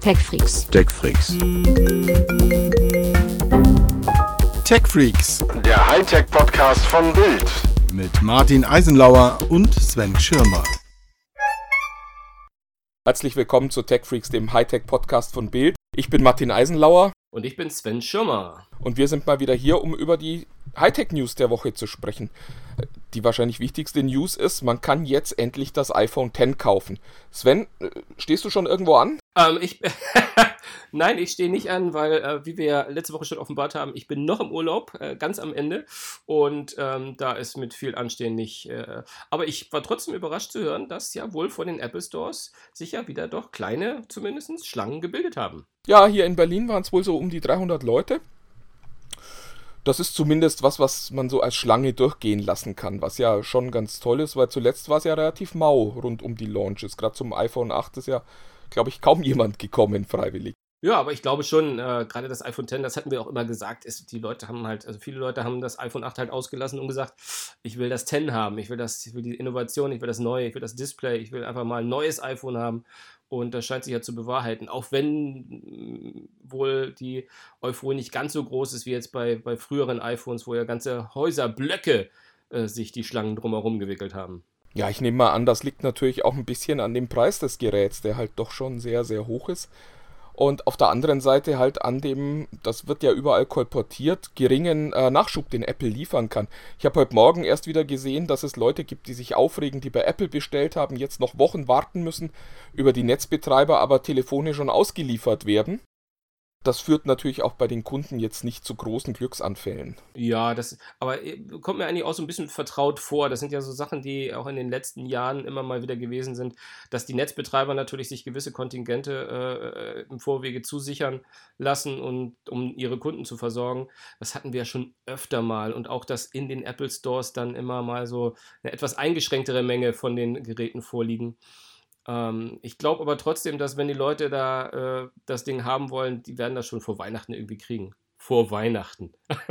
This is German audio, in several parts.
TechFreaks. TechFreaks. TechFreaks Der Hightech-Podcast von Bild. mit Martin Eisenlauer und Sven Schirmer. Herzlich willkommen zu TechFreaks, dem Hightech-Podcast von Bild. Ich bin Martin Eisenlauer Und ich bin Sven Schirmer. Und wir sind mal wieder hier, um über die Hightech-News der Woche zu sprechen. Die wahrscheinlich wichtigste News ist, man kann jetzt endlich das iPhone X kaufen. Sven, äh, stehst du schon irgendwo an? Ähm, ich, Nein, ich stehe nicht an, weil, äh, wie wir letzte Woche schon offenbart haben, ich bin noch im Urlaub, äh, ganz am Ende. Und ähm, da ist mit viel Anstehen nicht. Äh, aber ich war trotzdem überrascht zu hören, dass ja wohl vor den Apple Stores sich ja wieder doch kleine, zumindest Schlangen gebildet haben. Ja, hier in Berlin waren es wohl so um die 300 Leute. Das ist zumindest was, was man so als Schlange durchgehen lassen kann, was ja schon ganz toll ist, weil zuletzt war es ja relativ mau rund um die Launches. Gerade zum iPhone 8 ist ja, glaube ich, kaum jemand gekommen freiwillig. Ja, aber ich glaube schon, äh, gerade das iPhone X, das hatten wir auch immer gesagt, ist, die Leute haben halt, also viele Leute haben das iPhone 8 halt ausgelassen und gesagt, ich will das 10 haben, ich will das, ich will die Innovation, ich will das Neue, ich will das Display, ich will einfach mal ein neues iPhone haben. Und das scheint sich ja zu bewahrheiten. Auch wenn mh, wohl die Euphorie nicht ganz so groß ist wie jetzt bei, bei früheren iPhones, wo ja ganze Häuserblöcke äh, sich die Schlangen drumherum gewickelt haben. Ja, ich nehme mal an, das liegt natürlich auch ein bisschen an dem Preis des Geräts, der halt doch schon sehr, sehr hoch ist. Und auf der anderen Seite halt an dem, das wird ja überall kolportiert, geringen äh, Nachschub, den Apple liefern kann. Ich habe heute Morgen erst wieder gesehen, dass es Leute gibt, die sich aufregen, die bei Apple bestellt haben, jetzt noch Wochen warten müssen, über die Netzbetreiber aber Telefone schon ausgeliefert werden. Das führt natürlich auch bei den Kunden jetzt nicht zu großen Glücksanfällen. Ja, das, aber äh, kommt mir eigentlich auch so ein bisschen vertraut vor. Das sind ja so Sachen, die auch in den letzten Jahren immer mal wieder gewesen sind, dass die Netzbetreiber natürlich sich gewisse Kontingente äh, im Vorwege zusichern lassen und um ihre Kunden zu versorgen. Das hatten wir ja schon öfter mal und auch, dass in den Apple Stores dann immer mal so eine etwas eingeschränktere Menge von den Geräten vorliegen. Ähm, ich glaube aber trotzdem, dass wenn die Leute da äh, das Ding haben wollen, die werden das schon vor Weihnachten irgendwie kriegen. Vor Weihnachten.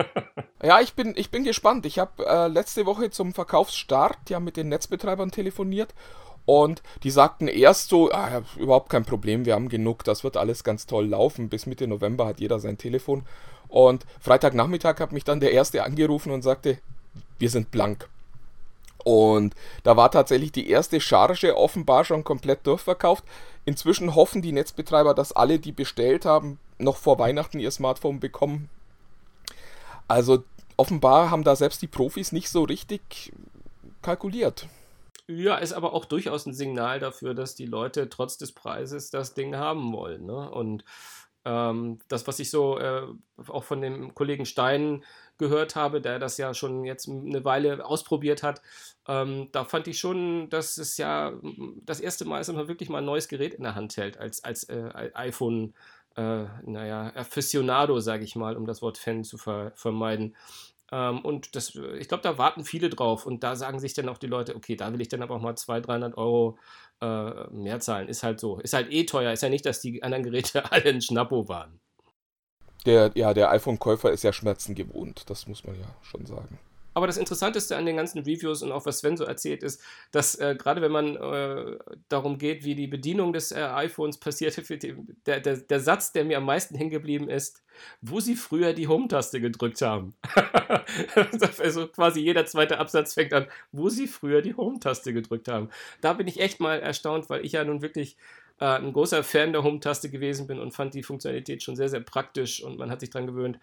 Ja, ich bin, ich bin gespannt. Ich habe äh, letzte Woche zum Verkaufsstart ja mit den Netzbetreibern telefoniert und die sagten erst so, ah, überhaupt kein Problem, wir haben genug, das wird alles ganz toll laufen. Bis Mitte November hat jeder sein Telefon. Und Freitagnachmittag hat mich dann der Erste angerufen und sagte, wir sind blank. Und da war tatsächlich die erste Charge offenbar schon komplett durchverkauft. Inzwischen hoffen die Netzbetreiber, dass alle, die bestellt haben, noch vor Weihnachten ihr Smartphone bekommen. Also offenbar haben da selbst die Profis nicht so richtig kalkuliert. Ja, ist aber auch durchaus ein Signal dafür, dass die Leute trotz des Preises das Ding haben wollen. Ne? Und ähm, das, was ich so äh, auch von dem Kollegen Stein gehört habe, der das ja schon jetzt eine Weile ausprobiert hat, ähm, da fand ich schon, dass es ja das erste Mal ist, dass man wirklich mal ein neues Gerät in der Hand hält, als, als äh, iPhone, äh, naja, Aficionado, sage ich mal, um das Wort Fan zu ver vermeiden. Ähm, und das, ich glaube, da warten viele drauf. Und da sagen sich dann auch die Leute, okay, da will ich dann aber auch mal 200, 300 Euro äh, mehr zahlen. Ist halt so. Ist halt eh teuer. Ist ja nicht, dass die anderen Geräte alle ein Schnappo waren. Der, ja, der iPhone-Käufer ist ja Schmerzen gewohnt, das muss man ja schon sagen. Aber das Interessanteste an den ganzen Reviews und auch was Sven so erzählt ist, dass äh, gerade wenn man äh, darum geht, wie die Bedienung des äh, iPhones passierte, der, der, der Satz, der mir am meisten hängen geblieben ist, wo sie früher die Home-Taste gedrückt haben. also quasi jeder zweite Absatz fängt an, wo sie früher die Home-Taste gedrückt haben. Da bin ich echt mal erstaunt, weil ich ja nun wirklich äh, ein großer Fan der Home-Taste gewesen bin und fand die Funktionalität schon sehr, sehr praktisch und man hat sich dran gewöhnt.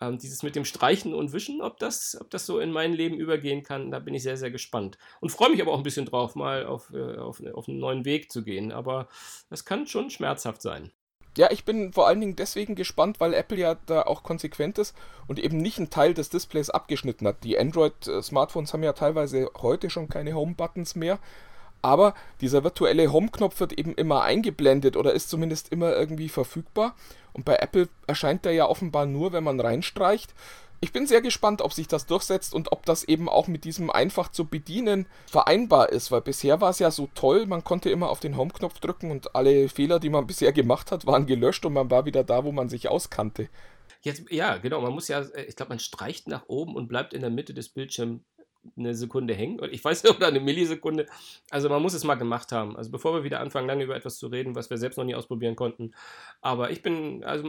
Ähm, dieses mit dem Streichen und Wischen, ob das, ob das so in mein Leben übergehen kann, da bin ich sehr, sehr gespannt. Und freue mich aber auch ein bisschen drauf, mal auf, äh, auf, auf einen neuen Weg zu gehen. Aber das kann schon schmerzhaft sein. Ja, ich bin vor allen Dingen deswegen gespannt, weil Apple ja da auch konsequent ist und eben nicht einen Teil des Displays abgeschnitten hat. Die Android-Smartphones haben ja teilweise heute schon keine Home-Buttons mehr, aber dieser virtuelle Home-Knopf wird eben immer eingeblendet oder ist zumindest immer irgendwie verfügbar. Und bei Apple erscheint der ja offenbar nur, wenn man reinstreicht. Ich bin sehr gespannt, ob sich das durchsetzt und ob das eben auch mit diesem einfach zu bedienen vereinbar ist, weil bisher war es ja so toll, man konnte immer auf den Home-Knopf drücken und alle Fehler, die man bisher gemacht hat, waren gelöscht und man war wieder da, wo man sich auskannte. Jetzt, ja, genau, man muss ja, ich glaube, man streicht nach oben und bleibt in der Mitte des Bildschirms eine Sekunde hängen. Ich weiß nicht, oder eine Millisekunde. Also man muss es mal gemacht haben. Also bevor wir wieder anfangen, lange über etwas zu reden, was wir selbst noch nie ausprobieren konnten. Aber ich bin, also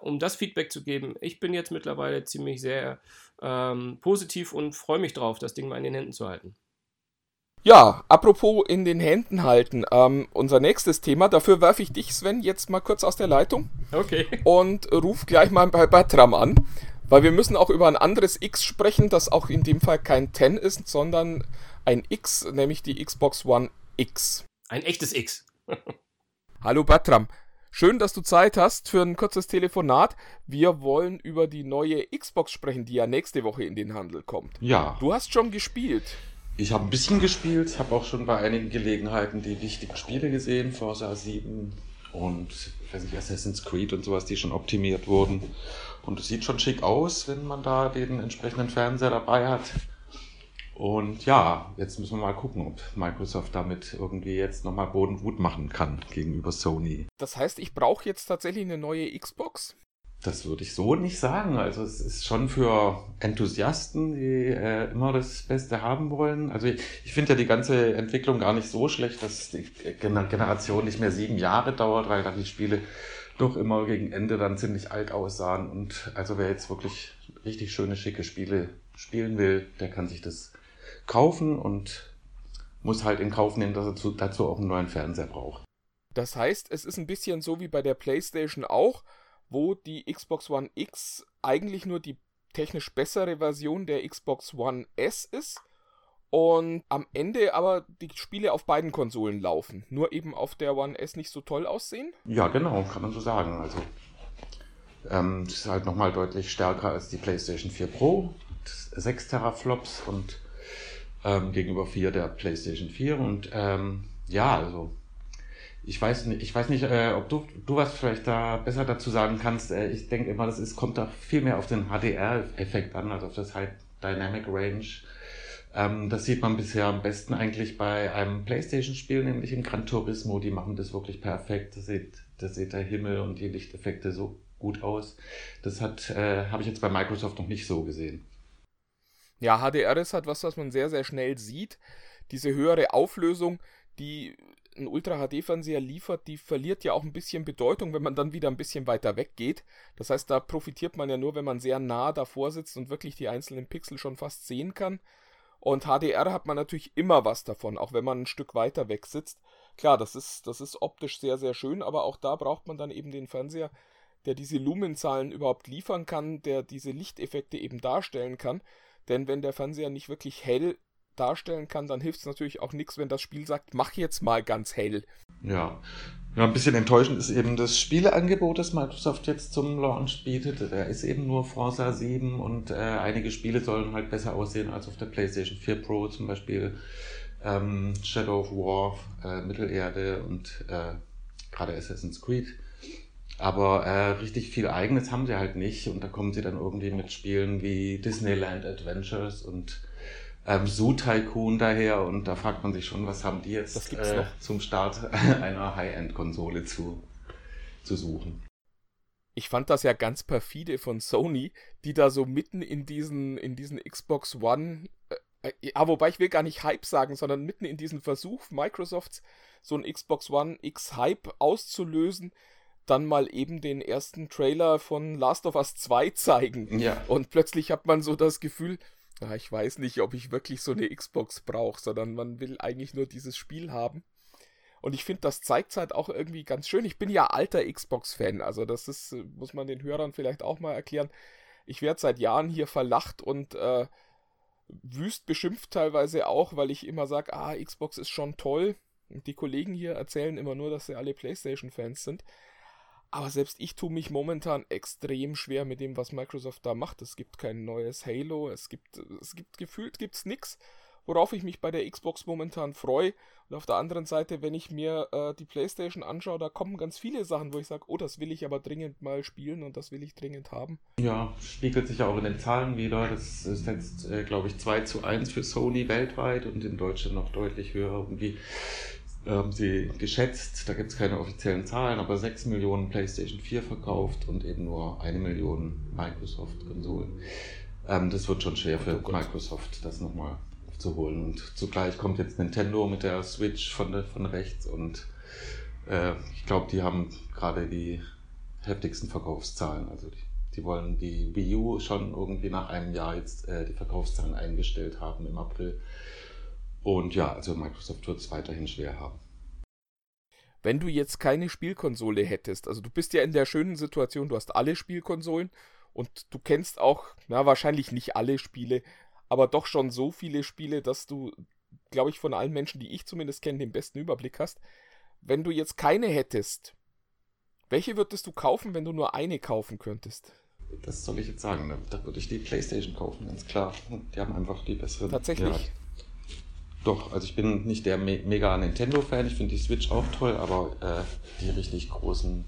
um das Feedback zu geben, ich bin jetzt mittlerweile ziemlich sehr ähm, positiv und freue mich drauf, das Ding mal in den Händen zu halten. Ja, apropos in den Händen halten. Ähm, unser nächstes Thema, dafür werfe ich dich, Sven, jetzt mal kurz aus der Leitung. Okay. Und ruf gleich mal bei Bertram an. Weil wir müssen auch über ein anderes X sprechen, das auch in dem Fall kein 10 ist, sondern ein X, nämlich die Xbox One X. Ein echtes X. Hallo Bertram. Schön, dass du Zeit hast für ein kurzes Telefonat. Wir wollen über die neue Xbox sprechen, die ja nächste Woche in den Handel kommt. Ja. Du hast schon gespielt. Ich habe ein bisschen gespielt, habe auch schon bei einigen Gelegenheiten die wichtigen Spiele gesehen, Forza 7 und ich weiß nicht, Assassin's Creed und sowas, die schon optimiert wurden. Und es sieht schon schick aus, wenn man da den entsprechenden Fernseher dabei hat. Und ja, jetzt müssen wir mal gucken, ob Microsoft damit irgendwie jetzt nochmal Boden gut machen kann gegenüber Sony. Das heißt, ich brauche jetzt tatsächlich eine neue Xbox? Das würde ich so nicht sagen. Also es ist schon für Enthusiasten, die äh, immer das Beste haben wollen. Also ich, ich finde ja die ganze Entwicklung gar nicht so schlecht, dass die Generation nicht mehr sieben Jahre dauert, weil dann die Spiele doch immer gegen Ende dann ziemlich alt aussahen. Und also wer jetzt wirklich richtig schöne, schicke Spiele spielen will, der kann sich das kaufen und muss halt in Kauf nehmen, dass er zu, dazu auch einen neuen Fernseher braucht. Das heißt, es ist ein bisschen so wie bei der PlayStation auch, wo die Xbox One X eigentlich nur die technisch bessere Version der Xbox One S ist und am Ende aber die Spiele auf beiden Konsolen laufen, nur eben auf der One S nicht so toll aussehen? Ja, genau, kann man so sagen. Also ähm, ist halt nochmal deutlich stärker als die PlayStation 4 Pro, 6 Teraflops und ähm, gegenüber 4 der PlayStation 4 und ähm, ja, also ich weiß nicht, ich weiß nicht, äh, ob du, du was vielleicht da besser dazu sagen kannst. Äh, ich denke immer, das ist, kommt da viel mehr auf den HDR-Effekt an, also auf das High Dynamic Range. Ähm, das sieht man bisher am besten eigentlich bei einem PlayStation-Spiel, nämlich in Gran Turismo. Die machen das wirklich perfekt. Das sieht, sieht der Himmel und die Lichteffekte so gut aus. Das äh, habe ich jetzt bei Microsoft noch nicht so gesehen. Ja, HDR ist halt was, was man sehr, sehr schnell sieht. Diese höhere Auflösung, die ein Ultra-HD-Fernseher liefert, die verliert ja auch ein bisschen Bedeutung, wenn man dann wieder ein bisschen weiter weg geht. Das heißt, da profitiert man ja nur, wenn man sehr nah davor sitzt und wirklich die einzelnen Pixel schon fast sehen kann. Und HDR hat man natürlich immer was davon, auch wenn man ein Stück weiter weg sitzt. Klar, das ist, das ist optisch sehr, sehr schön, aber auch da braucht man dann eben den Fernseher, der diese Lumenzahlen überhaupt liefern kann, der diese Lichteffekte eben darstellen kann. Denn wenn der Fernseher nicht wirklich hell darstellen kann, dann hilft es natürlich auch nichts, wenn das Spiel sagt, mach jetzt mal ganz hell. Ja. Ja, ein bisschen enttäuschend ist eben das Spieleangebot, das Microsoft jetzt zum Launch bietet. Da ist eben nur Forza 7 und äh, einige Spiele sollen halt besser aussehen als auf der PlayStation 4 Pro, zum Beispiel ähm, Shadow of War, äh, Mittelerde und äh, gerade Assassin's Creed. Aber äh, richtig viel Eigenes haben sie halt nicht und da kommen sie dann irgendwie mit Spielen wie Disneyland Adventures und ähm, Zoo Tycoon daher und da fragt man sich schon, was haben die jetzt äh, zum Start einer High-End-Konsole zu, zu suchen. Ich fand das ja ganz perfide von Sony, die da so mitten in diesen, in diesen Xbox One, äh, äh ja, wobei ich will gar nicht Hype sagen, sondern mitten in diesen Versuch Microsofts so ein Xbox One X Hype auszulösen, dann mal eben den ersten Trailer von Last of Us 2 zeigen. Ja. Und plötzlich hat man so das Gefühl, ja, ich weiß nicht, ob ich wirklich so eine Xbox brauche, sondern man will eigentlich nur dieses Spiel haben. Und ich finde, das zeigt halt auch irgendwie ganz schön. Ich bin ja alter Xbox-Fan, also das ist, muss man den Hörern vielleicht auch mal erklären. Ich werde seit Jahren hier verlacht und äh, wüst beschimpft teilweise auch, weil ich immer sage, ah, Xbox ist schon toll. Und die Kollegen hier erzählen immer nur, dass sie alle PlayStation-Fans sind. Aber selbst ich tue mich momentan extrem schwer mit dem, was Microsoft da macht. Es gibt kein neues Halo, es gibt, es gibt gefühlt gibt's nix, worauf ich mich bei der Xbox momentan freue. Und auf der anderen Seite, wenn ich mir äh, die PlayStation anschaue, da kommen ganz viele Sachen, wo ich sage, oh, das will ich aber dringend mal spielen und das will ich dringend haben. Ja, spiegelt sich ja auch in den Zahlen wieder. Das ist jetzt, äh, glaube ich, 2 zu 1 für Sony weltweit und in Deutschland noch deutlich höher. Irgendwie haben sie geschätzt, da gibt es keine offiziellen Zahlen, aber 6 Millionen PlayStation 4 verkauft und eben nur eine Million Microsoft-Konsolen. Ähm, das wird schon schwer für oh Microsoft, das nochmal zu holen. Und zugleich kommt jetzt Nintendo mit der Switch von, von rechts und äh, ich glaube, die haben gerade die heftigsten Verkaufszahlen. Also die, die, wollen die Wii U schon irgendwie nach einem Jahr jetzt äh, die Verkaufszahlen eingestellt haben im April. Und ja, also Microsoft wird es weiterhin schwer haben. Wenn du jetzt keine Spielkonsole hättest, also du bist ja in der schönen Situation, du hast alle Spielkonsolen und du kennst auch, na, wahrscheinlich nicht alle Spiele, aber doch schon so viele Spiele, dass du, glaube ich, von allen Menschen, die ich zumindest kenne, den besten Überblick hast. Wenn du jetzt keine hättest, welche würdest du kaufen, wenn du nur eine kaufen könntest? Das soll ich jetzt sagen. Da würde ich die PlayStation kaufen, ganz klar. Die haben einfach die besseren. Tatsächlich. Ja, doch, also ich bin nicht der Me mega Nintendo-Fan. Ich finde die Switch auch toll, aber äh, die richtig großen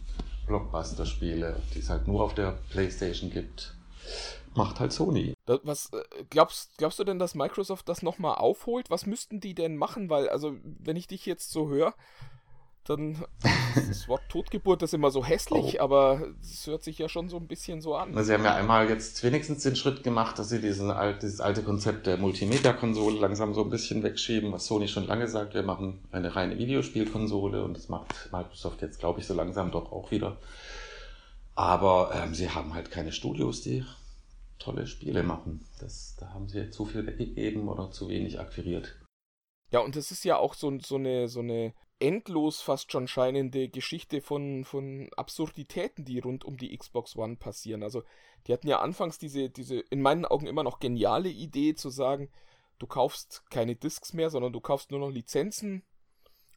Blockbuster-Spiele, die es halt nur auf der PlayStation gibt, macht halt Sony. Das, was äh, glaubst, glaubst du denn, dass Microsoft das nochmal aufholt? Was müssten die denn machen? Weil, also, wenn ich dich jetzt so höre, dann das Wort Totgeburt ist immer so hässlich, oh. aber es hört sich ja schon so ein bisschen so an. Sie haben ja einmal jetzt wenigstens den Schritt gemacht, dass sie diesen alt, dieses alte Konzept der Multimedia-Konsole langsam so ein bisschen wegschieben, was Sony schon lange sagt, wir machen eine reine Videospielkonsole und das macht Microsoft jetzt, glaube ich, so langsam doch auch wieder. Aber ähm, sie haben halt keine Studios, die tolle Spiele machen. Das, da haben sie zu viel weggegeben oder zu wenig akquiriert. Ja, und das ist ja auch so, so eine, so eine endlos fast schon scheinende Geschichte von, von Absurditäten, die rund um die Xbox One passieren. Also, die hatten ja anfangs diese, diese in meinen Augen immer noch geniale Idee zu sagen, du kaufst keine Discs mehr, sondern du kaufst nur noch Lizenzen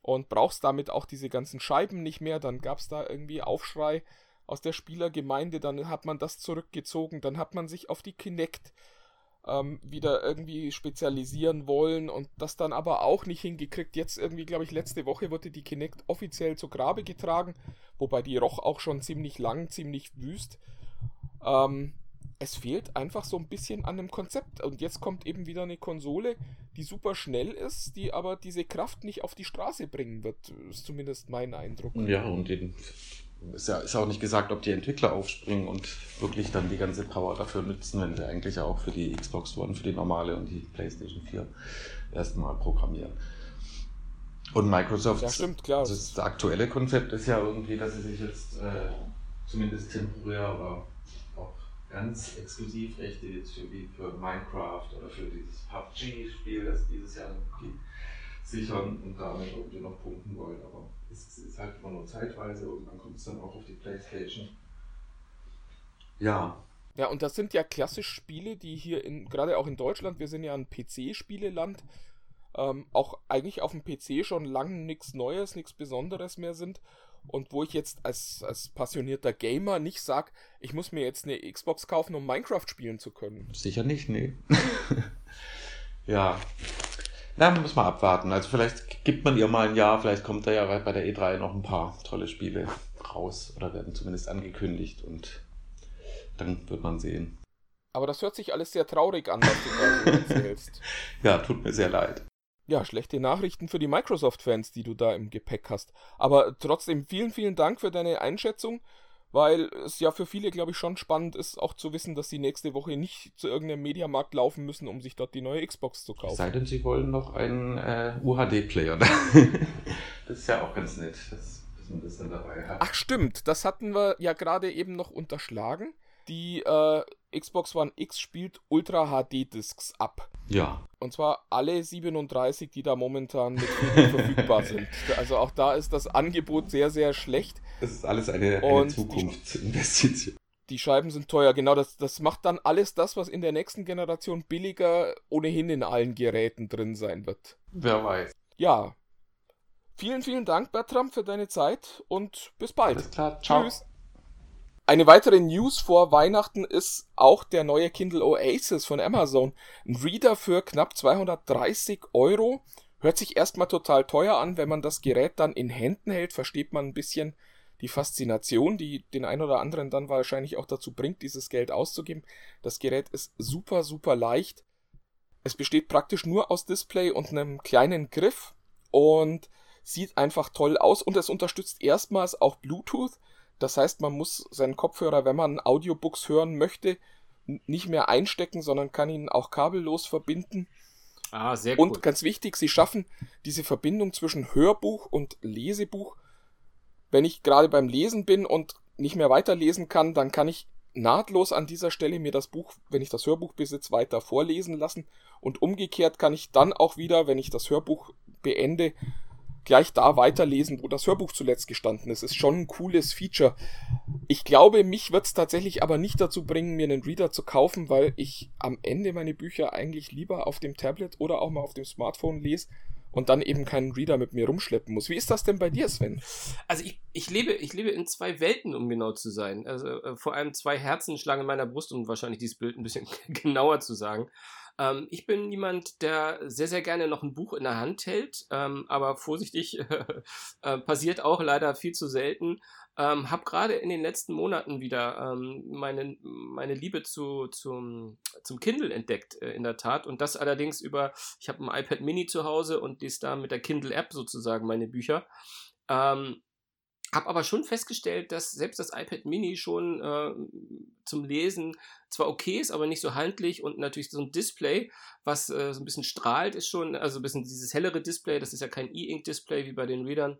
und brauchst damit auch diese ganzen Scheiben nicht mehr. Dann gab es da irgendwie Aufschrei aus der Spielergemeinde, dann hat man das zurückgezogen, dann hat man sich auf die Kinect ähm, wieder irgendwie spezialisieren wollen und das dann aber auch nicht hingekriegt. Jetzt irgendwie, glaube ich, letzte Woche wurde die Kinect offiziell zu Grabe getragen, wobei die roch auch schon ziemlich lang, ziemlich wüst. Ähm, es fehlt einfach so ein bisschen an dem Konzept. Und jetzt kommt eben wieder eine Konsole, die super schnell ist, die aber diese Kraft nicht auf die Straße bringen wird. Ist zumindest mein Eindruck. Ja, und den ist ja ist auch nicht gesagt, ob die Entwickler aufspringen und wirklich dann die ganze Power dafür nutzen, wenn sie eigentlich auch für die Xbox One, für die normale und die PlayStation 4 erstmal programmieren. Und Microsoft, ja, stimmt, klar. das aktuelle Konzept ist ja irgendwie, dass sie sich jetzt äh, zumindest temporär oder auch ganz exklusiv Rechte jetzt für, wie für Minecraft oder für dieses PUBG-Spiel, das dieses Jahr gibt, sichern und damit irgendwie noch punkten wollen. Aber es ist halt immer nur zeitweise und dann kommt es dann auch auf die Playstation. Ja. Ja, und das sind ja klassisch Spiele, die hier in, gerade auch in Deutschland, wir sind ja ein PC-Spieleland, ähm, auch eigentlich auf dem PC schon lange nichts Neues, nichts Besonderes mehr sind. Und wo ich jetzt als, als passionierter Gamer nicht sage, ich muss mir jetzt eine Xbox kaufen, um Minecraft spielen zu können. Sicher nicht, nee. ja, na, muss man abwarten. Also vielleicht gibt man ihr mal ein Jahr, vielleicht kommt da ja bei der E3 noch ein paar tolle Spiele raus oder werden zumindest angekündigt und dann wird man sehen. Aber das hört sich alles sehr traurig an, was du da erzählst. ja, tut mir sehr leid. Ja, schlechte Nachrichten für die Microsoft-Fans, die du da im Gepäck hast. Aber trotzdem vielen, vielen Dank für deine Einschätzung weil es ja für viele, glaube ich, schon spannend ist, auch zu wissen, dass sie nächste Woche nicht zu irgendeinem Mediamarkt laufen müssen, um sich dort die neue Xbox zu kaufen. Sei denn, sie wollen noch einen äh, UHD-Player. das ist ja auch ganz nett, dass, dass, man das dann dabei hat. Ach stimmt, das hatten wir ja gerade eben noch unterschlagen. Die äh, Xbox One X spielt Ultra HD Discs ab. Ja. Und zwar alle 37, die da momentan mit verfügbar sind. Also auch da ist das Angebot sehr, sehr schlecht. Das ist alles eine, eine Zukunftsinvestition. Die Scheiben sind teuer, genau. Das, das macht dann alles das, was in der nächsten Generation billiger ohnehin in allen Geräten drin sein wird. Wer weiß. Ja. Vielen, vielen Dank, Bertram, für deine Zeit und bis bald. Alles klar, ciao. Tschüss. Eine weitere News vor Weihnachten ist auch der neue Kindle Oasis von Amazon. Ein Reader für knapp 230 Euro. Hört sich erstmal total teuer an. Wenn man das Gerät dann in Händen hält, versteht man ein bisschen die Faszination, die den ein oder anderen dann wahrscheinlich auch dazu bringt, dieses Geld auszugeben. Das Gerät ist super, super leicht. Es besteht praktisch nur aus Display und einem kleinen Griff und sieht einfach toll aus und es unterstützt erstmals auch Bluetooth. Das heißt, man muss seinen Kopfhörer, wenn man Audiobooks hören möchte, nicht mehr einstecken, sondern kann ihn auch kabellos verbinden. Ah, sehr cool. Und ganz wichtig, sie schaffen diese Verbindung zwischen Hörbuch und Lesebuch. Wenn ich gerade beim Lesen bin und nicht mehr weiterlesen kann, dann kann ich nahtlos an dieser Stelle mir das Buch, wenn ich das Hörbuch besitze, weiter vorlesen lassen. Und umgekehrt kann ich dann auch wieder, wenn ich das Hörbuch beende, gleich da weiterlesen, wo das Hörbuch zuletzt gestanden ist. Ist schon ein cooles Feature. Ich glaube, mich wird es tatsächlich aber nicht dazu bringen, mir einen Reader zu kaufen, weil ich am Ende meine Bücher eigentlich lieber auf dem Tablet oder auch mal auf dem Smartphone lese und dann eben keinen Reader mit mir rumschleppen muss. Wie ist das denn bei dir, Sven? Also ich, ich, lebe, ich lebe in zwei Welten, um genau zu sein. Also äh, vor allem zwei Herzen schlagen in meiner Brust, um wahrscheinlich dieses Bild ein bisschen genauer zu sagen. Ähm, ich bin jemand, der sehr, sehr gerne noch ein Buch in der Hand hält, ähm, aber vorsichtig äh, passiert auch leider viel zu selten. Ähm, habe gerade in den letzten Monaten wieder ähm, meine, meine Liebe zu, zum, zum Kindle entdeckt, äh, in der Tat. Und das allerdings über, ich habe ein iPad Mini zu Hause und dies da mit der Kindle-App sozusagen meine Bücher. Ähm, habe aber schon festgestellt, dass selbst das iPad Mini schon äh, zum Lesen zwar okay ist, aber nicht so handlich und natürlich so ein Display, was äh, so ein bisschen strahlt, ist schon, also ein bisschen dieses hellere Display, das ist ja kein E-Ink-Display wie bei den Readern,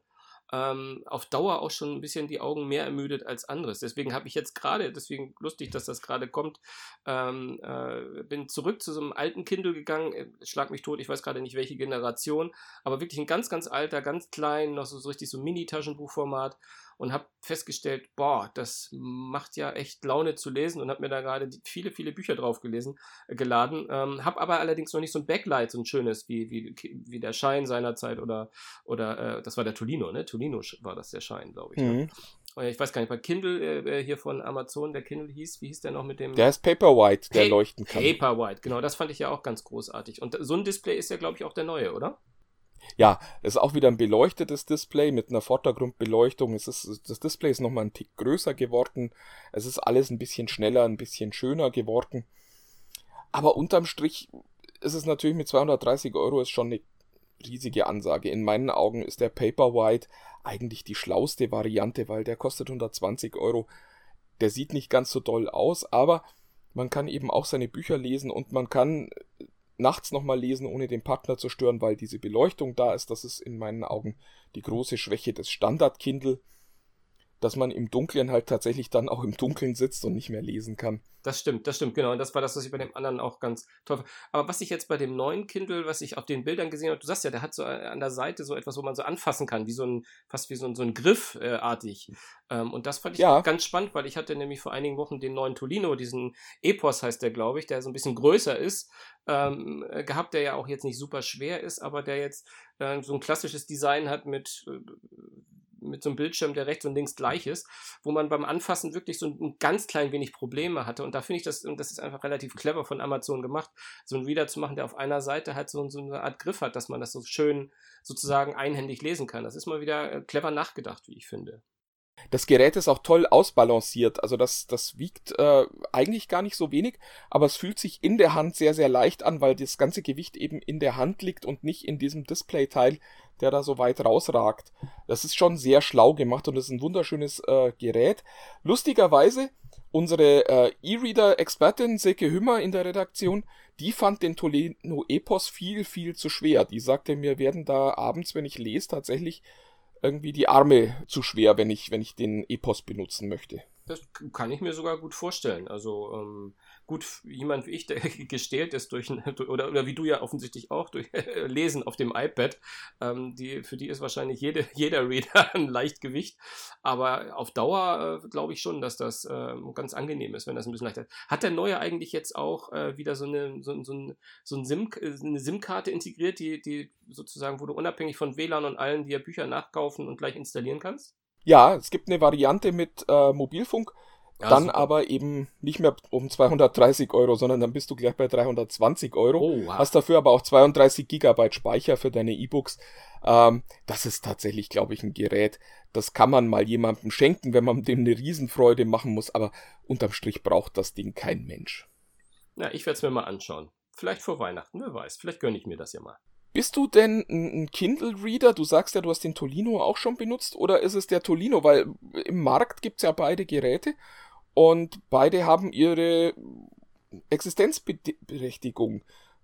ähm, auf Dauer auch schon ein bisschen die Augen mehr ermüdet als anderes. Deswegen habe ich jetzt gerade, deswegen lustig, dass das gerade kommt, ähm, äh, bin zurück zu so einem alten Kindle gegangen, äh, schlag mich tot, ich weiß gerade nicht welche Generation, aber wirklich ein ganz, ganz alter, ganz klein, noch so, so richtig so Mini-Taschenbuchformat und habe festgestellt, boah, das macht ja echt Laune zu lesen und habe mir da gerade viele, viele Bücher drauf gelesen, äh, geladen. Ähm, habe aber allerdings noch nicht so ein Backlight, so ein schönes, wie, wie, wie der Schein seinerzeit oder, oder äh, das war der Tolino, ne? Tolino war das der Schein, glaube ich. Ne? Mhm. Ne? Ich weiß gar nicht, bei Kindle äh, hier von Amazon, der Kindle hieß, wie hieß der noch mit dem? Der ist Paperwhite, der pa leuchten kann. Paperwhite, genau, das fand ich ja auch ganz großartig. Und so ein Display ist ja, glaube ich, auch der neue, oder? Ja, es ist auch wieder ein beleuchtetes Display mit einer Vordergrundbeleuchtung. Es ist, das Display ist nochmal ein Tick größer geworden. Es ist alles ein bisschen schneller, ein bisschen schöner geworden. Aber unterm Strich ist es natürlich mit 230 Euro ist schon eine riesige Ansage. In meinen Augen ist der Paperwhite eigentlich die schlauste Variante, weil der kostet 120 Euro. Der sieht nicht ganz so doll aus, aber man kann eben auch seine Bücher lesen und man kann nachts nochmal lesen, ohne den Partner zu stören, weil diese Beleuchtung da ist. Das ist in meinen Augen die große Schwäche des Standard-Kindle, dass man im Dunkeln halt tatsächlich dann auch im Dunkeln sitzt und nicht mehr lesen kann. Das stimmt, das stimmt, genau. Und das war das, was ich bei dem anderen auch ganz toll fand. Aber was ich jetzt bei dem neuen Kindle, was ich auf den Bildern gesehen habe, du sagst ja, der hat so an der Seite so etwas, wo man so anfassen kann, wie so ein, fast wie so ein, so ein Griff äh, artig. Ähm, und das fand ich ja. ganz spannend, weil ich hatte nämlich vor einigen Wochen den neuen Tolino, diesen Epos heißt der, glaube ich, der so ein bisschen größer ist, ähm, äh, gehabt, der ja auch jetzt nicht super schwer ist, aber der jetzt äh, so ein klassisches Design hat mit äh, mit so einem Bildschirm, der rechts und links gleich ist, wo man beim Anfassen wirklich so ein, ganz klein wenig Probleme hatte. Und da finde ich das, und das ist einfach relativ clever von Amazon gemacht, so ein Reader zu machen, der auf einer Seite halt so, so eine Art Griff hat, dass man das so schön sozusagen einhändig lesen kann. Das ist mal wieder äh, clever nachgedacht, wie ich finde. Das Gerät ist auch toll ausbalanciert. Also das, das wiegt äh, eigentlich gar nicht so wenig, aber es fühlt sich in der Hand sehr, sehr leicht an, weil das ganze Gewicht eben in der Hand liegt und nicht in diesem Displayteil, der da so weit rausragt. Das ist schon sehr schlau gemacht und ist ein wunderschönes äh, Gerät. Lustigerweise, unsere äh, E-Reader-Expertin Silke Hümmer in der Redaktion, die fand den Toleno Epos viel, viel zu schwer. Die sagte, mir werden da abends, wenn ich lese, tatsächlich irgendwie die Arme zu schwer, wenn ich, wenn ich den Epos benutzen möchte. Das kann ich mir sogar gut vorstellen. Also ähm, gut, jemand wie ich, der gestählt ist durch, oder, oder wie du ja offensichtlich auch, durch Lesen auf dem iPad, ähm, die, für die ist wahrscheinlich jede, jeder Reader ein Leichtgewicht. Aber auf Dauer äh, glaube ich schon, dass das äh, ganz angenehm ist, wenn das ein bisschen leichter ist. Hat der neue eigentlich jetzt auch äh, wieder so eine, so, so, ein, so ein SIM, eine SIM-Karte integriert, die, die sozusagen, wo du unabhängig von WLAN und allen dir Bücher nachkaufen und gleich installieren kannst? Ja, es gibt eine Variante mit äh, Mobilfunk, ja, dann super. aber eben nicht mehr um 230 Euro, sondern dann bist du gleich bei 320 Euro. Oh, wow. Hast dafür aber auch 32 Gigabyte Speicher für deine E-Books. Ähm, das ist tatsächlich, glaube ich, ein Gerät. Das kann man mal jemandem schenken, wenn man dem eine Riesenfreude machen muss, aber unterm Strich braucht das Ding kein Mensch. Na, ich werde es mir mal anschauen. Vielleicht vor Weihnachten, wer weiß. Vielleicht gönne ich mir das ja mal. Bist du denn ein Kindle-Reader? Du sagst ja, du hast den Tolino auch schon benutzt. Oder ist es der Tolino? Weil im Markt gibt es ja beide Geräte und beide haben ihre Existenzberechtigung.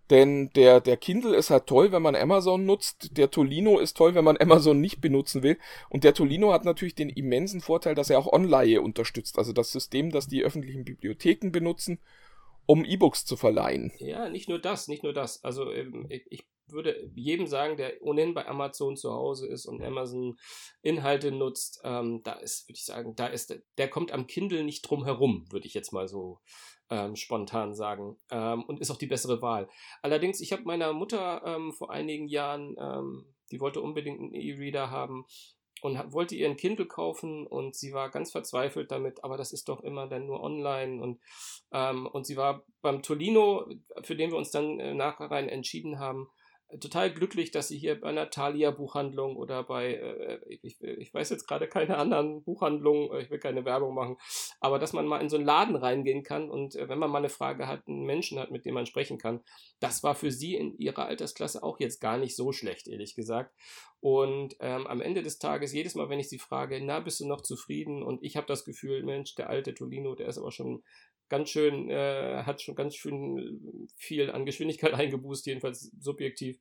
Denn der, der Kindle ist halt toll, wenn man Amazon nutzt. Der Tolino ist toll, wenn man Amazon nicht benutzen will. Und der Tolino hat natürlich den immensen Vorteil, dass er auch Online unterstützt. Also das System, das die öffentlichen Bibliotheken benutzen, um E-Books zu verleihen. Ja, nicht nur das, nicht nur das. Also ähm, ich würde jedem sagen, der ohnehin bei Amazon zu Hause ist und Amazon Inhalte nutzt, ähm, da ist, würde ich sagen, da ist, der kommt am Kindle nicht drum herum, würde ich jetzt mal so ähm, spontan sagen. Ähm, und ist auch die bessere Wahl. Allerdings, ich habe meiner Mutter ähm, vor einigen Jahren, ähm, die wollte unbedingt einen E-Reader haben und wollte ihren Kindle kaufen und sie war ganz verzweifelt damit, aber das ist doch immer dann nur online und, ähm, und sie war beim Tolino, für den wir uns dann äh, nachher entschieden haben, total glücklich, dass sie hier bei einer Thalia-Buchhandlung oder bei, äh, ich, ich, weiß jetzt gerade keine anderen Buchhandlungen, ich will keine Werbung machen, aber dass man mal in so einen Laden reingehen kann und äh, wenn man mal eine Frage hat, einen Menschen hat, mit dem man sprechen kann, das war für sie in ihrer Altersklasse auch jetzt gar nicht so schlecht, ehrlich gesagt. Und ähm, am Ende des Tages, jedes Mal, wenn ich sie frage, na, bist du noch zufrieden? Und ich habe das Gefühl, Mensch, der alte Tolino, der ist aber schon ganz schön, äh, hat schon ganz schön viel an Geschwindigkeit eingeboost, jedenfalls subjektiv.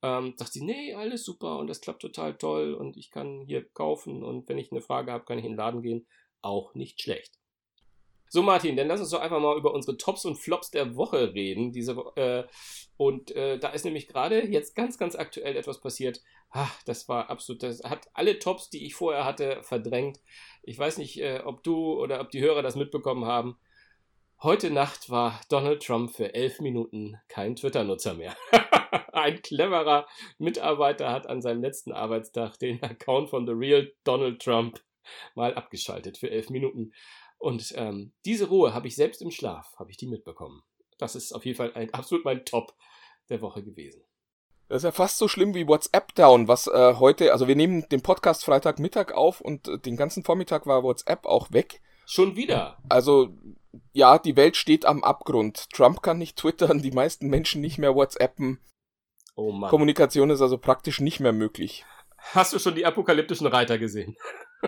Ähm, dachte sie, nee, alles super und das klappt total toll und ich kann hier kaufen und wenn ich eine Frage habe, kann ich in den Laden gehen. Auch nicht schlecht. So, Martin, dann lass uns doch einfach mal über unsere Tops und Flops der Woche reden. Diese, äh, und äh, da ist nämlich gerade jetzt ganz, ganz aktuell etwas passiert. Ach, das war absolut, das hat alle Tops, die ich vorher hatte, verdrängt. Ich weiß nicht, äh, ob du oder ob die Hörer das mitbekommen haben. Heute Nacht war Donald Trump für elf Minuten kein Twitter-Nutzer mehr. Ein cleverer Mitarbeiter hat an seinem letzten Arbeitstag den Account von The Real Donald Trump mal abgeschaltet für elf Minuten. Und ähm, diese Ruhe habe ich selbst im Schlaf, habe ich die mitbekommen. Das ist auf jeden Fall ein, absolut mein Top der Woche gewesen. Das ist ja fast so schlimm wie WhatsApp Down, was äh, heute, also wir nehmen den Podcast Freitagmittag auf und äh, den ganzen Vormittag war WhatsApp auch weg. Schon wieder. Also ja, die Welt steht am Abgrund. Trump kann nicht twittern, die meisten Menschen nicht mehr WhatsAppen. Oh Mann. Kommunikation ist also praktisch nicht mehr möglich. Hast du schon die apokalyptischen Reiter gesehen?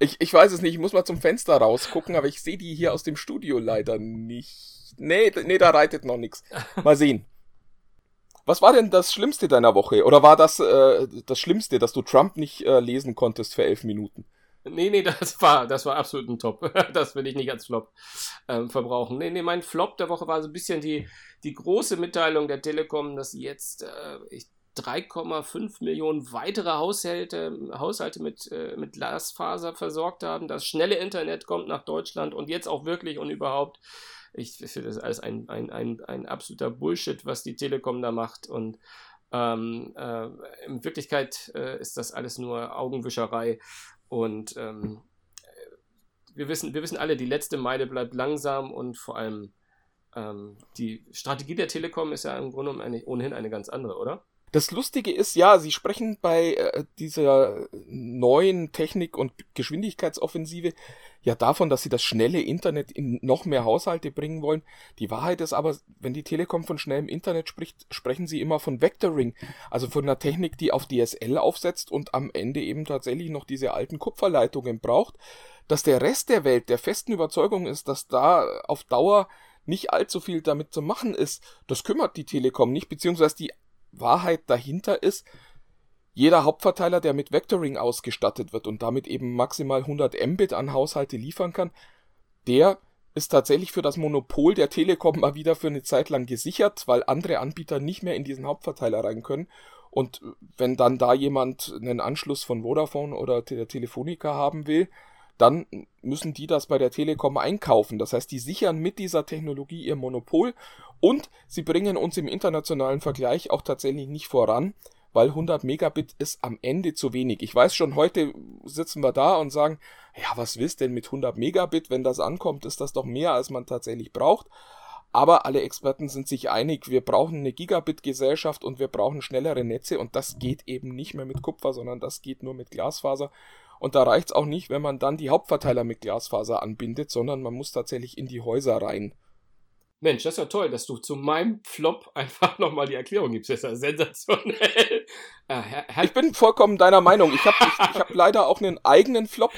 ich, ich weiß es nicht, ich muss mal zum Fenster rausgucken, aber ich sehe die hier aus dem Studio leider nicht. Nee, nee, da reitet noch nichts. Mal sehen. Was war denn das Schlimmste deiner Woche? Oder war das äh, das Schlimmste, dass du Trump nicht äh, lesen konntest für elf Minuten? Nee, nee, das war, das war absolut ein Top. Das will ich nicht als Flop ähm, verbrauchen. Nee, nee, mein Flop der Woche war so ein bisschen die, die große Mitteilung der Telekom, dass sie jetzt äh, 3,5 Millionen weitere Haushalte, Haushalte mit, äh, mit Glasfaser versorgt haben. Das schnelle Internet kommt nach Deutschland und jetzt auch wirklich und überhaupt. Ich finde das alles ein, ein, ein, ein absoluter Bullshit, was die Telekom da macht. Und ähm, äh, in Wirklichkeit äh, ist das alles nur Augenwischerei. Und ähm, wir, wissen, wir wissen alle, die letzte Meile bleibt langsam und vor allem ähm, die Strategie der Telekom ist ja im Grunde genommen ohnehin eine ganz andere, oder? Das Lustige ist, ja, sie sprechen bei äh, dieser neuen Technik- und Geschwindigkeitsoffensive ja davon, dass sie das schnelle Internet in noch mehr Haushalte bringen wollen. Die Wahrheit ist aber, wenn die Telekom von schnellem Internet spricht, sprechen sie immer von Vectoring, also von einer Technik, die auf DSL aufsetzt und am Ende eben tatsächlich noch diese alten Kupferleitungen braucht. Dass der Rest der Welt der festen Überzeugung ist, dass da auf Dauer nicht allzu viel damit zu machen ist, das kümmert die Telekom nicht, beziehungsweise die Wahrheit dahinter ist, jeder Hauptverteiler, der mit Vectoring ausgestattet wird und damit eben maximal 100 Mbit an Haushalte liefern kann, der ist tatsächlich für das Monopol der Telekom mal wieder für eine Zeit lang gesichert, weil andere Anbieter nicht mehr in diesen Hauptverteiler rein können. Und wenn dann da jemand einen Anschluss von Vodafone oder der Telefonica haben will, dann müssen die das bei der Telekom einkaufen. Das heißt, die sichern mit dieser Technologie ihr Monopol und sie bringen uns im internationalen Vergleich auch tatsächlich nicht voran, weil 100 Megabit ist am Ende zu wenig. Ich weiß schon, heute sitzen wir da und sagen, ja, was willst denn mit 100 Megabit? Wenn das ankommt, ist das doch mehr, als man tatsächlich braucht. Aber alle Experten sind sich einig, wir brauchen eine Gigabit-Gesellschaft und wir brauchen schnellere Netze und das geht eben nicht mehr mit Kupfer, sondern das geht nur mit Glasfaser. Und da reicht es auch nicht, wenn man dann die Hauptverteiler mit Glasfaser anbindet, sondern man muss tatsächlich in die Häuser rein. Mensch, das ist ja toll, dass du zu meinem Flop einfach nochmal die Erklärung gibst. Das ist ja sensationell. Ah, ich bin vollkommen deiner Meinung. Ich habe ich, ich hab leider auch einen eigenen Flop,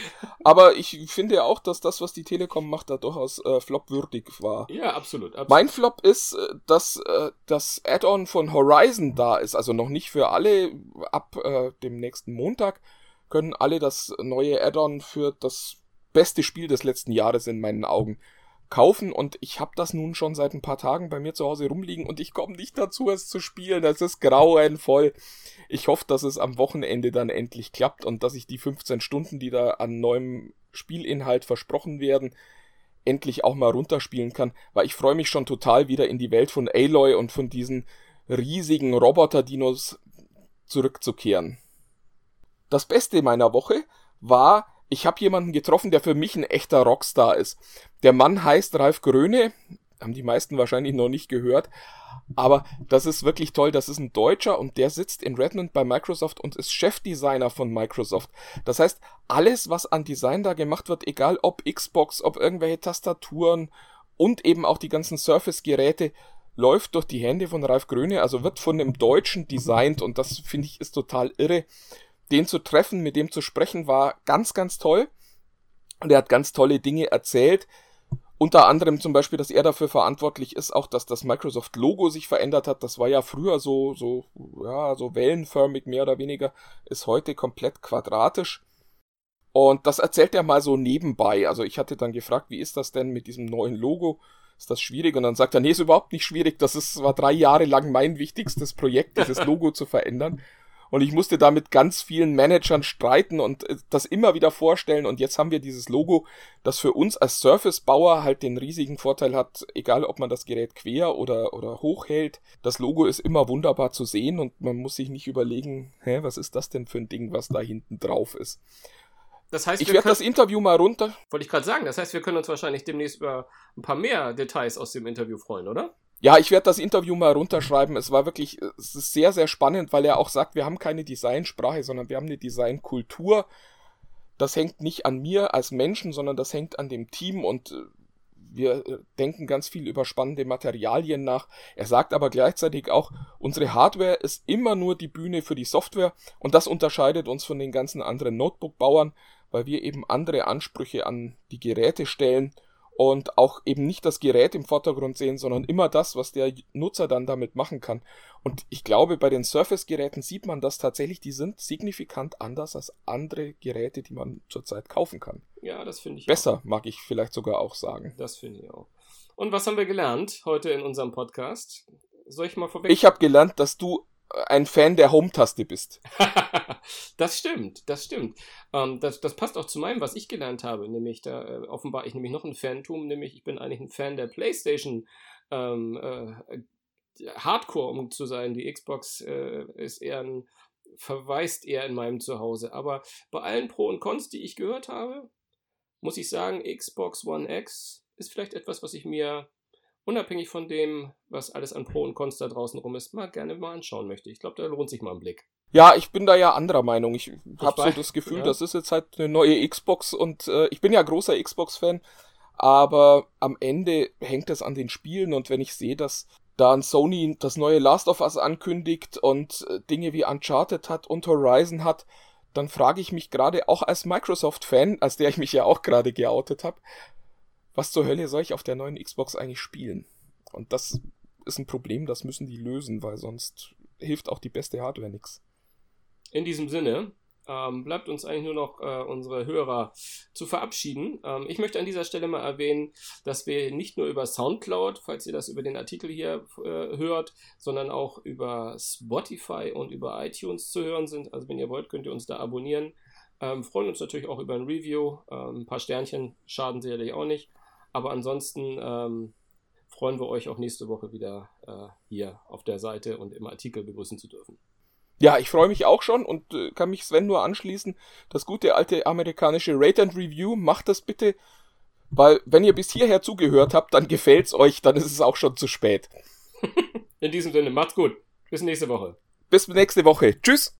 aber ich finde auch, dass das, was die Telekom macht, da durchaus äh, flopwürdig war. Ja, absolut, absolut. Mein Flop ist, äh, dass äh, das Add-on von Horizon da ist. Also noch nicht für alle. Ab äh, dem nächsten Montag können alle das neue Add-on für das beste Spiel des letzten Jahres in meinen Augen kaufen und ich habe das nun schon seit ein paar Tagen bei mir zu Hause rumliegen und ich komme nicht dazu, es zu spielen. Das ist grauenvoll. Ich hoffe, dass es am Wochenende dann endlich klappt und dass ich die 15 Stunden, die da an neuem Spielinhalt versprochen werden, endlich auch mal runterspielen kann, weil ich freue mich schon total wieder in die Welt von Aloy und von diesen riesigen Roboter-Dinos zurückzukehren. Das Beste meiner Woche war ich habe jemanden getroffen, der für mich ein echter Rockstar ist. Der Mann heißt Ralf Gröne, haben die meisten wahrscheinlich noch nicht gehört, aber das ist wirklich toll. Das ist ein Deutscher und der sitzt in Redmond bei Microsoft und ist Chefdesigner von Microsoft. Das heißt, alles, was an Design da gemacht wird, egal ob Xbox, ob irgendwelche Tastaturen und eben auch die ganzen Surface-Geräte, läuft durch die Hände von Ralf Gröne, also wird von einem Deutschen designt und das finde ich ist total irre den zu treffen, mit dem zu sprechen, war ganz, ganz toll. Und er hat ganz tolle Dinge erzählt. Unter anderem zum Beispiel, dass er dafür verantwortlich ist, auch dass das Microsoft-Logo sich verändert hat. Das war ja früher so, so, ja, so wellenförmig mehr oder weniger, ist heute komplett quadratisch. Und das erzählt er mal so nebenbei. Also ich hatte dann gefragt, wie ist das denn mit diesem neuen Logo? Ist das schwierig? Und dann sagt er, nee, ist überhaupt nicht schwierig. Das ist, war drei Jahre lang mein wichtigstes Projekt, dieses Logo zu verändern. Und ich musste da mit ganz vielen Managern streiten und äh, das immer wieder vorstellen. Und jetzt haben wir dieses Logo, das für uns als Surface-Bauer halt den riesigen Vorteil hat, egal ob man das Gerät quer oder, oder hoch hält. Das Logo ist immer wunderbar zu sehen und man muss sich nicht überlegen, hä, was ist das denn für ein Ding, was da hinten drauf ist. Das heißt, ich werde das Interview mal runter. Wollte ich gerade sagen, das heißt, wir können uns wahrscheinlich demnächst über ein paar mehr Details aus dem Interview freuen, oder? Ja, ich werde das Interview mal runterschreiben. Es war wirklich, es ist sehr, sehr spannend, weil er auch sagt, wir haben keine Designsprache, sondern wir haben eine Designkultur. Das hängt nicht an mir als Menschen, sondern das hängt an dem Team und äh, wir äh, denken ganz viel über spannende Materialien nach. Er sagt aber gleichzeitig auch, unsere Hardware ist immer nur die Bühne für die Software und das unterscheidet uns von den ganzen anderen Notebook-Bauern, weil wir eben andere Ansprüche an die Geräte stellen und auch eben nicht das Gerät im Vordergrund sehen, sondern immer das, was der Nutzer dann damit machen kann. Und ich glaube, bei den Surface-Geräten sieht man das tatsächlich, die sind signifikant anders als andere Geräte, die man zurzeit kaufen kann. Ja, das finde ich. Besser, auch. mag ich vielleicht sogar auch sagen. Das finde ich auch. Und was haben wir gelernt heute in unserem Podcast? Soll ich mal vorweg? Ich habe gelernt, dass du ein Fan der Home-Taste bist. das stimmt, das stimmt. Ähm, das, das passt auch zu meinem, was ich gelernt habe, nämlich da äh, offenbar ich nämlich noch ein Fantum, nämlich ich bin eigentlich ein Fan der PlayStation ähm, äh, Hardcore, um zu sein. Die Xbox äh, ist eher ein, verweist eher in meinem Zuhause. Aber bei allen Pro und Cons, die ich gehört habe, muss ich sagen, Xbox One X ist vielleicht etwas, was ich mir unabhängig von dem, was alles an Pro und Cons da draußen rum ist, mal gerne mal anschauen möchte. Ich glaube, da lohnt sich mal ein Blick. Ja, ich bin da ja anderer Meinung. Ich habe so das Gefühl, ja. das ist jetzt halt eine neue Xbox und äh, ich bin ja großer Xbox-Fan, aber am Ende hängt es an den Spielen und wenn ich sehe, dass da ein Sony das neue Last of Us ankündigt und äh, Dinge wie Uncharted hat und Horizon hat, dann frage ich mich gerade auch als Microsoft-Fan, als der ich mich ja auch gerade geoutet habe, was zur Hölle soll ich auf der neuen Xbox eigentlich spielen? Und das ist ein Problem, das müssen die lösen, weil sonst hilft auch die beste Hardware nichts. In diesem Sinne ähm, bleibt uns eigentlich nur noch äh, unsere Hörer zu verabschieden. Ähm, ich möchte an dieser Stelle mal erwähnen, dass wir nicht nur über Soundcloud, falls ihr das über den Artikel hier äh, hört, sondern auch über Spotify und über iTunes zu hören sind. Also wenn ihr wollt, könnt ihr uns da abonnieren. Ähm, freuen uns natürlich auch über ein Review. Ähm, ein paar Sternchen schaden sicherlich auch nicht. Aber ansonsten ähm, freuen wir euch auch nächste Woche wieder äh, hier auf der Seite und im Artikel begrüßen zu dürfen. Ja, ich freue mich auch schon und äh, kann mich Sven nur anschließen. Das gute alte amerikanische Rate and Review, macht das bitte, weil wenn ihr bis hierher zugehört habt, dann gefällt's euch, dann ist es auch schon zu spät. In diesem Sinne, macht's gut. Bis nächste Woche. Bis nächste Woche. Tschüss.